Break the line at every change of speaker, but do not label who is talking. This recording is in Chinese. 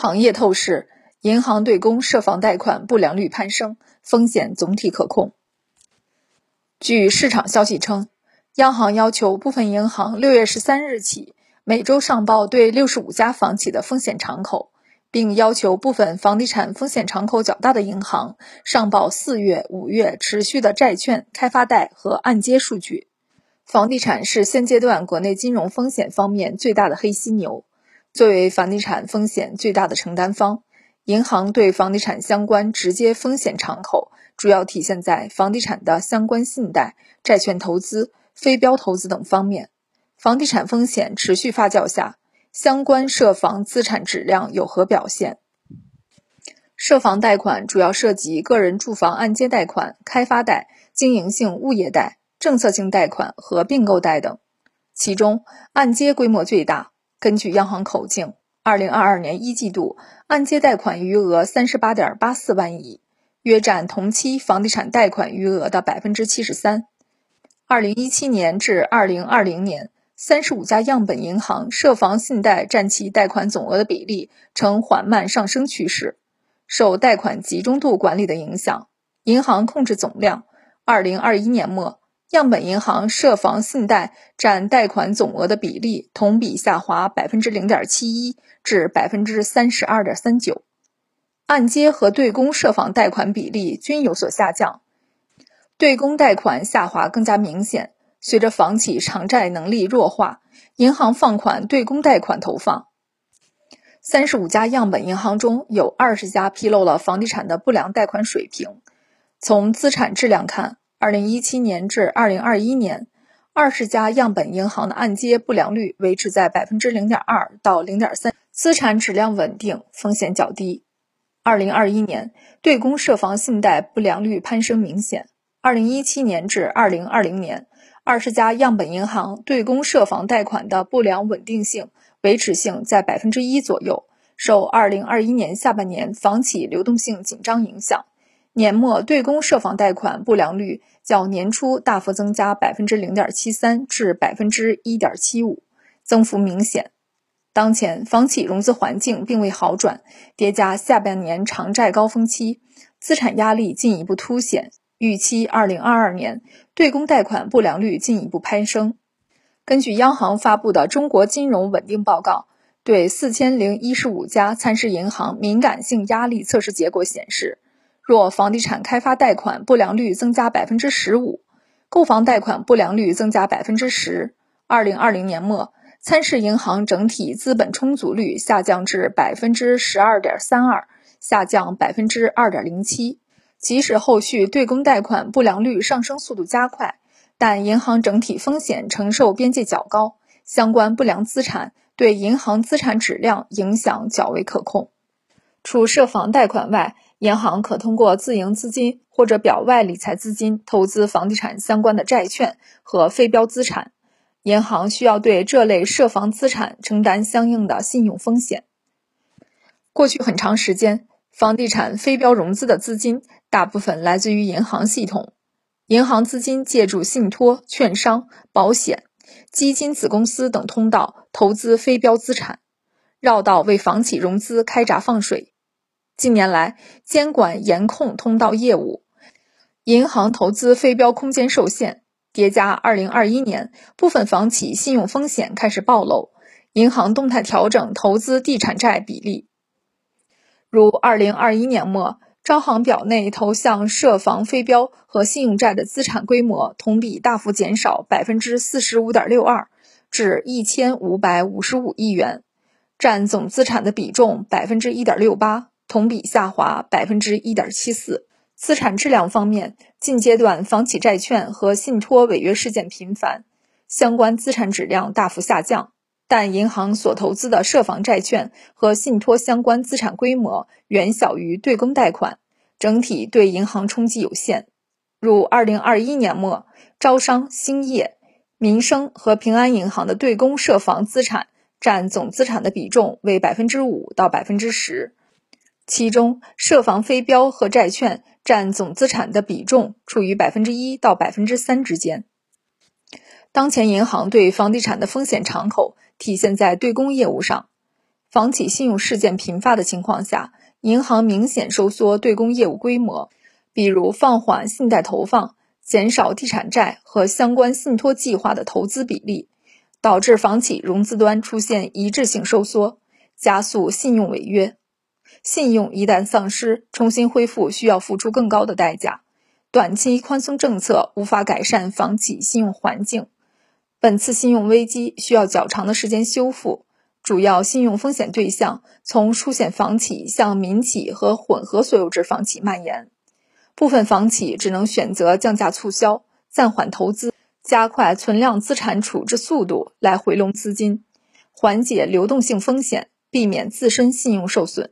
行业透视：银行对公涉房贷款不良率攀升，风险总体可控。据市场消息称，央行要求部分银行六月十三日起每周上报对六十五家房企的风险敞口，并要求部分房地产风险敞口较大的银行上报四月、五月持续的债券、开发贷和按揭数据。房地产是现阶段国内金融风险方面最大的黑犀牛。作为房地产风险最大的承担方，银行对房地产相关直接风险敞口主要体现在房地产的相关信贷、债券投资、非标投资等方面。房地产风险持续发酵下，相关涉房资产质量有何表现？涉房贷款主要涉及个人住房按揭贷款、开发贷、经营性物业贷、政策性贷款和并购贷等，其中按揭规模最大。根据央行口径，二零二二年一季度按揭贷款余额三十八点八四万亿，约占同期房地产贷款余额的百分之七十三。二零一七年至二零二零年，三十五家样本银行涉房信贷占其贷款总额的比例呈缓慢上升趋势。受贷款集中度管理的影响，银行控制总量，二零二一年末。样本银行涉房信贷占贷款总额的比例同比下滑百分之零点七一至百分之三十二点三九，按揭和对公涉房贷款比例均有所下降，对公贷款下滑更加明显。随着房企偿债能力弱化，银行放款对公贷款投放。三十五家样本银行中有二十家披露了房地产的不良贷款水平。从资产质量看，二零一七年至二零二一年，二十家样本银行的按揭不良率维持在百分之零点二到零点三，资产质量稳定，风险较低。二零二一年，对公涉房信贷不良率攀升明显。二零一七年至二零二零年，二十家样本银行对公涉房贷款的不良稳定性、维持性在百分之一左右。受二零二一年下半年房企流动性紧张影响。年末对公涉房贷款不良率较年初大幅增加百分之零点七三至百分之一点七五，增幅明显。当前房企融资环境并未好转，叠加下半年偿债高峰期，资产压力进一步凸显。预期二零二二年对公贷款不良率进一步攀升。根据央行发布的《中国金融稳定报告》，对四千零一十五家参事银行敏感性压力测试结果显示。若房地产开发贷款不良率增加百分之十五，购房贷款不良率增加百分之十，二零二零年末参事银行整体资本充足率下降至百分之十二点三二，下降百分之二点零七。即使后续对公贷款不良率上升速度加快，但银行整体风险承受边界较高，相关不良资产对银行资产质量影响较为可控。除涉房贷款外，银行可通过自营资金或者表外理财资金投资房地产相关的债券和非标资产。银行需要对这类涉房资产承担相应的信用风险。过去很长时间，房地产非标融资的资金大部分来自于银行系统，银行资金借助信托、券商、保险、基金子公司等通道投资非标资产，绕道为房企融资开闸放水。近年来，监管严控通道业务，银行投资非标空间受限，叠加2021年部分房企信用风险开始暴露，银行动态调整投资地产债比例。如2021年末，招行表内投向涉房非标和信用债的资产规模同比大幅减少百分之四十五点六二，至一千五百五十五亿元，占总资产的比重百分之一点六八。同比下滑百分之一点七四。资产质量方面，近阶段房企债券和信托违约事件频繁，相关资产质量大幅下降。但银行所投资的涉房债券和信托相关资产规模远小于对公贷款，整体对银行冲击有限。如二零二一年末，招商、兴业、民生和平安银行的对公涉房资产占总资产的比重为百分之五到百分之十。其中，涉房非标和债券占总资产的比重处于百分之一到百分之三之间。当前银行对房地产的风险敞口体现在对公业务上，房企信用事件频发的情况下，银行明显收缩对公业务规模，比如放缓信贷投放、减少地产债和相关信托计划的投资比例，导致房企融资端出现一致性收缩，加速信用违约。信用一旦丧失，重新恢复需要付出更高的代价。短期宽松政策无法改善房企信用环境，本次信用危机需要较长的时间修复。主要信用风险对象从出险房企向民企和混合所有制房企蔓延，部分房企只能选择降价促销、暂缓投资、加快存量资产处置速度来回笼资金，缓解流动性风险，避免自身信用受损。